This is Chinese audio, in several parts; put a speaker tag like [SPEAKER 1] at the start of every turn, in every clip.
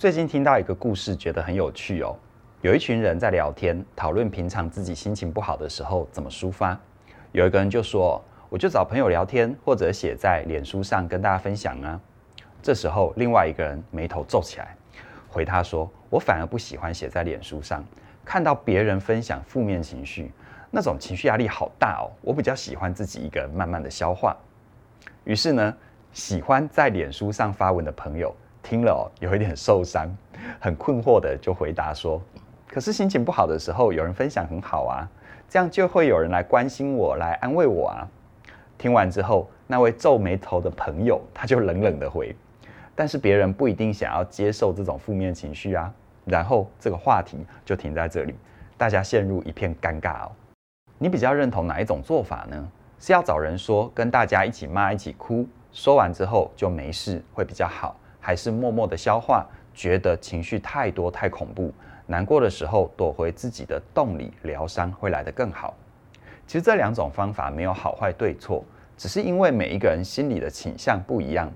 [SPEAKER 1] 最近听到一个故事，觉得很有趣哦。有一群人在聊天，讨论平常自己心情不好的时候怎么抒发。有一个人就说：“我就找朋友聊天，或者写在脸书上跟大家分享啊。”这时候，另外一个人眉头皱起来，回他说：“我反而不喜欢写在脸书上，看到别人分享负面情绪，那种情绪压力好大哦。我比较喜欢自己一个人慢慢的消化。”于是呢，喜欢在脸书上发文的朋友。听了哦，有一点受伤，很困惑的就回答说：“可是心情不好的时候，有人分享很好啊，这样就会有人来关心我，来安慰我啊。”听完之后，那位皱眉头的朋友他就冷冷的回：“但是别人不一定想要接受这种负面情绪啊。”然后这个话题就停在这里，大家陷入一片尴尬哦。你比较认同哪一种做法呢？是要找人说，跟大家一起骂，一起哭，说完之后就没事，会比较好。还是默默的消化，觉得情绪太多太恐怖，难过的时候躲回自己的洞里疗伤会来得更好。其实这两种方法没有好坏对错，只是因为每一个人心理的倾向不一样，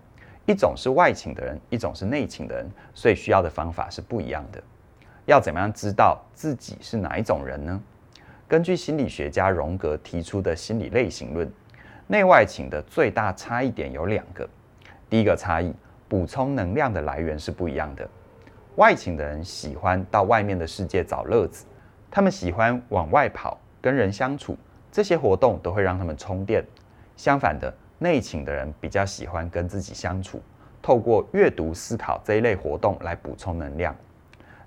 [SPEAKER 1] 一种是外倾的人，一种是内倾的人，所以需要的方法是不一样的。要怎么样知道自己是哪一种人呢？根据心理学家荣格提出的心理类型论，内外倾的最大差异点有两个，第一个差异。补充能量的来源是不一样的。外倾的人喜欢到外面的世界找乐子，他们喜欢往外跑，跟人相处，这些活动都会让他们充电。相反的，内倾的人比较喜欢跟自己相处，透过阅读、思考这一类活动来补充能量。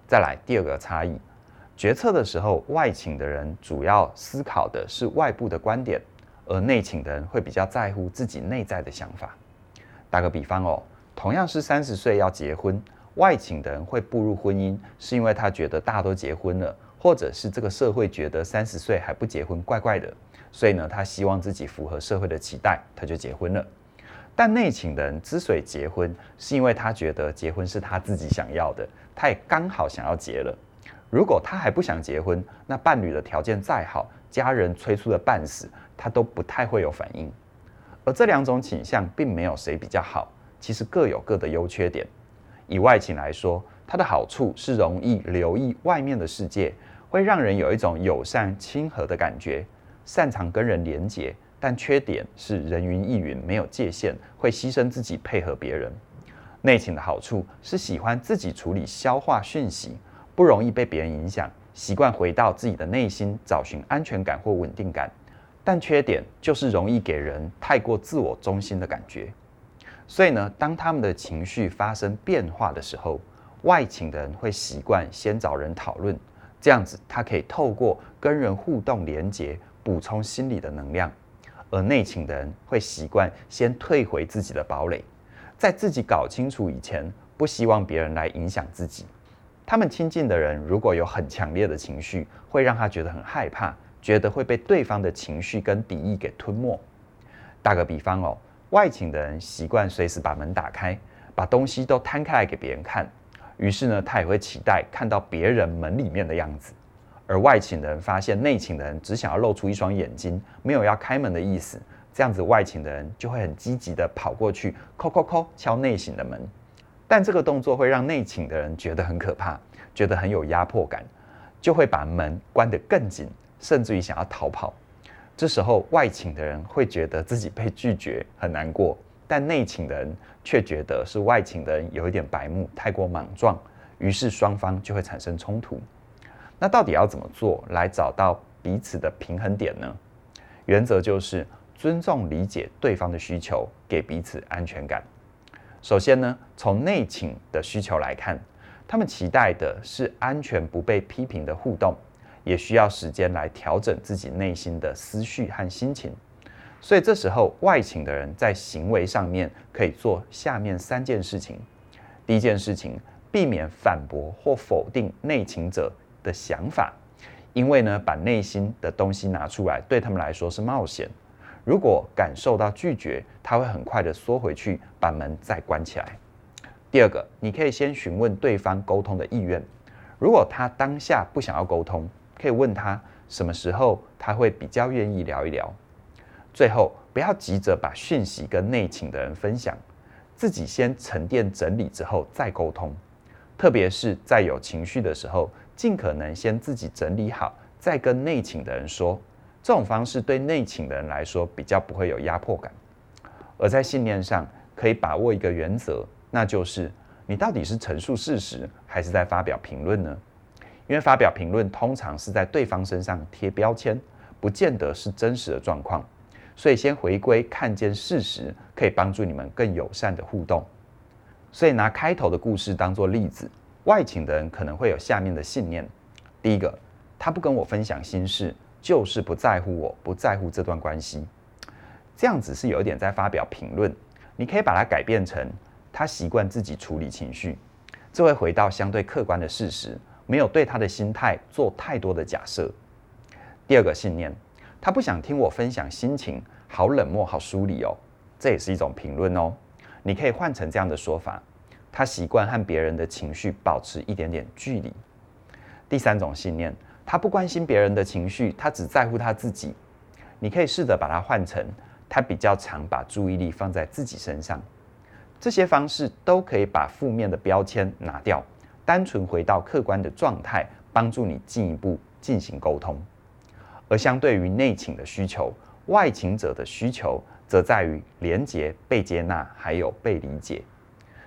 [SPEAKER 1] 再来第二个差异，决策的时候，外倾的人主要思考的是外部的观点，而内倾的人会比较在乎自己内在的想法。打个比方哦。同样是三十岁要结婚，外请的人会步入婚姻，是因为他觉得大都结婚了，或者是这个社会觉得三十岁还不结婚怪怪的，所以呢，他希望自己符合社会的期待，他就结婚了。但内请的人之所以结婚，是因为他觉得结婚是他自己想要的，他也刚好想要结了。如果他还不想结婚，那伴侣的条件再好，家人催促的半死，他都不太会有反应。而这两种倾向并没有谁比较好。其实各有各的优缺点。以外倾来说，它的好处是容易留意外面的世界，会让人有一种友善亲和的感觉，擅长跟人连结。但缺点是人云亦云，没有界限，会牺牲自己配合别人。内倾的好处是喜欢自己处理消化讯息，不容易被别人影响，习惯回到自己的内心找寻安全感或稳定感。但缺点就是容易给人太过自我中心的感觉。所以呢，当他们的情绪发生变化的时候，外倾的人会习惯先找人讨论，这样子他可以透过跟人互动连接，补充心理的能量；而内倾的人会习惯先退回自己的堡垒，在自己搞清楚以前，不希望别人来影响自己。他们亲近的人如果有很强烈的情绪，会让他觉得很害怕，觉得会被对方的情绪跟敌意给吞没。打个比方哦。外倾的人习惯随时把门打开，把东西都摊开来给别人看。于是呢，他也会期待看到别人门里面的样子。而外倾的人发现内倾的人只想要露出一双眼睛，没有要开门的意思。这样子，外倾的人就会很积极地跑过去，叩叩叩敲内倾的门。但这个动作会让内倾的人觉得很可怕，觉得很有压迫感，就会把门关得更紧，甚至于想要逃跑。这时候，外请的人会觉得自己被拒绝，很难过；但内请的人却觉得是外请的人有一点白目，太过莽撞，于是双方就会产生冲突。那到底要怎么做来找到彼此的平衡点呢？原则就是尊重、理解对方的需求，给彼此安全感。首先呢，从内请的需求来看，他们期待的是安全、不被批评的互动。也需要时间来调整自己内心的思绪和心情，所以这时候外倾的人在行为上面可以做下面三件事情。第一件事情，避免反驳或否定内倾者的想法，因为呢，把内心的东西拿出来对他们来说是冒险。如果感受到拒绝，他会很快的缩回去，把门再关起来。第二个，你可以先询问对方沟通的意愿，如果他当下不想要沟通。可以问他什么时候他会比较愿意聊一聊。最后，不要急着把讯息跟内倾的人分享，自己先沉淀整理之后再沟通。特别是在有情绪的时候，尽可能先自己整理好，再跟内倾的人说。这种方式对内倾的人来说比较不会有压迫感。而在信念上，可以把握一个原则，那就是你到底是陈述事实，还是在发表评论呢？因为发表评论通常是在对方身上贴标签，不见得是真实的状况。所以先回归看见事实，可以帮助你们更友善的互动。所以拿开头的故事当做例子，外请的人可能会有下面的信念：第一个，他不跟我分享心事，就是不在乎我，不在乎这段关系。这样子是有一点在发表评论。你可以把它改变成他习惯自己处理情绪，这会回到相对客观的事实，没有对他的心态做太多的假设。第二个信念，他不想听我分享心情，好冷漠，好疏离哦。这也是一种评论哦。你可以换成这样的说法：他习惯和别人的情绪保持一点点距离。第三种信念，他不关心别人的情绪，他只在乎他自己。你可以试着把它换成。他比较常把注意力放在自己身上，这些方式都可以把负面的标签拿掉，单纯回到客观的状态，帮助你进一步进行沟通。而相对于内倾的需求，外倾者的需求则在于连接、被接纳，还有被理解。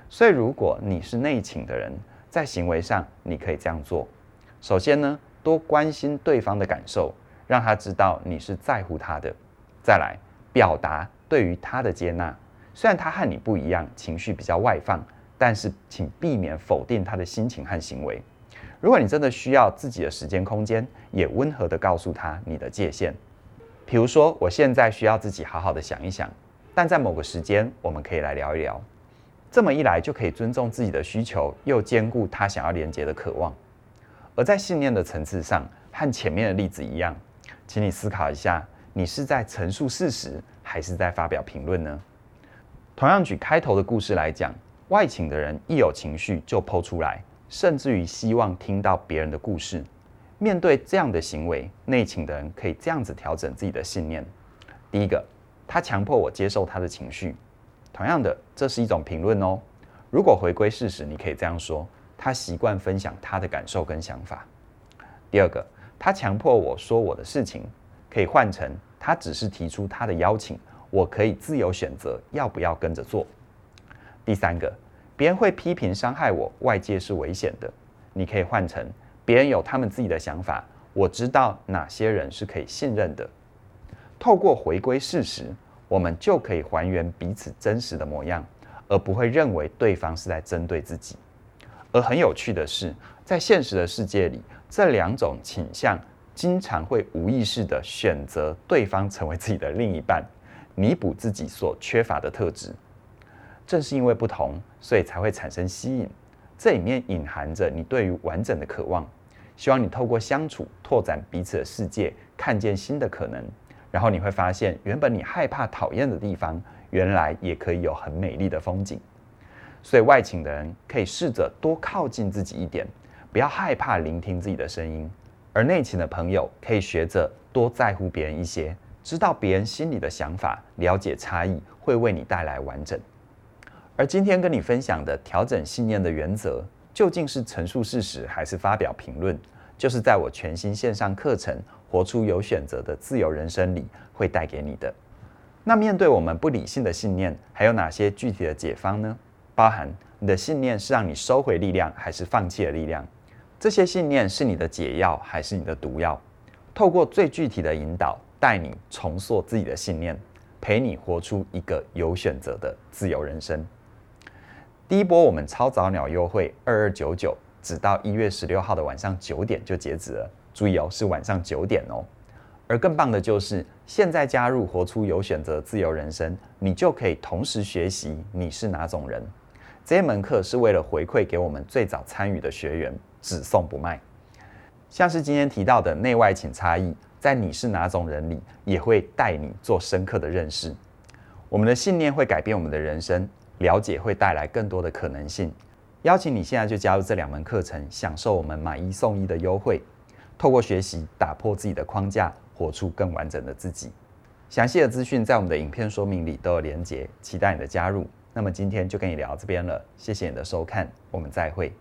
[SPEAKER 1] 所以，如果你是内倾的人，在行为上你可以这样做：首先呢，多关心对方的感受，让他知道你是在乎他的；再来。表达对于他的接纳，虽然他和你不一样，情绪比较外放，但是请避免否定他的心情和行为。如果你真的需要自己的时间空间，也温和地告诉他你的界限。比如说，我现在需要自己好好的想一想，但在某个时间我们可以来聊一聊。这么一来就可以尊重自己的需求，又兼顾他想要连接的渴望。而在信念的层次上，和前面的例子一样，请你思考一下。你是在陈述事实，还是在发表评论呢？同样举开头的故事来讲，外倾的人一有情绪就抛出来，甚至于希望听到别人的故事。面对这样的行为，内倾的人可以这样子调整自己的信念：第一个，他强迫我接受他的情绪。同样的，这是一种评论哦。如果回归事实，你可以这样说：他习惯分享他的感受跟想法。第二个，他强迫我说我的事情。可以换成，他只是提出他的邀请，我可以自由选择要不要跟着做。第三个，别人会批评伤害我，外界是危险的。你可以换成，别人有他们自己的想法，我知道哪些人是可以信任的。透过回归事实，我们就可以还原彼此真实的模样，而不会认为对方是在针对自己。而很有趣的是，在现实的世界里，这两种倾向。经常会无意识地选择对方成为自己的另一半，弥补自己所缺乏的特质。正是因为不同，所以才会产生吸引。这里面隐含着你对于完整的渴望，希望你透过相处拓展彼此的世界，看见新的可能。然后你会发现，原本你害怕、讨厌的地方，原来也可以有很美丽的风景。所以外倾的人可以试着多靠近自己一点，不要害怕聆听自己的声音。而内倾的朋友可以学着多在乎别人一些，知道别人心里的想法，了解差异，会为你带来完整。而今天跟你分享的调整信念的原则，究竟是陈述事实还是发表评论？就是在我全新线上课程《活出有选择的自由人生》里会带给你的。那面对我们不理性的信念，还有哪些具体的解方呢？包含你的信念是让你收回力量，还是放弃了力量？这些信念是你的解药还是你的毒药？透过最具体的引导，带你重塑自己的信念，陪你活出一个有选择的自由人生。第一波我们超早鸟优惠二二九九，直到一月十六号的晚上九点就截止了。注意哦，是晚上九点哦。而更棒的就是，现在加入活出有选择自由人生，你就可以同时学习你是哪种人。这一门课是为了回馈给我们最早参与的学员。只送不卖，像是今天提到的内外请差异，在你是哪种人里，也会带你做深刻的认识。我们的信念会改变我们的人生，了解会带来更多的可能性。邀请你现在就加入这两门课程，享受我们买一送一的优惠。透过学习，打破自己的框架，活出更完整的自己。详细的资讯在我们的影片说明里都有连结，期待你的加入。那么今天就跟你聊到这边了，谢谢你的收看，我们再会。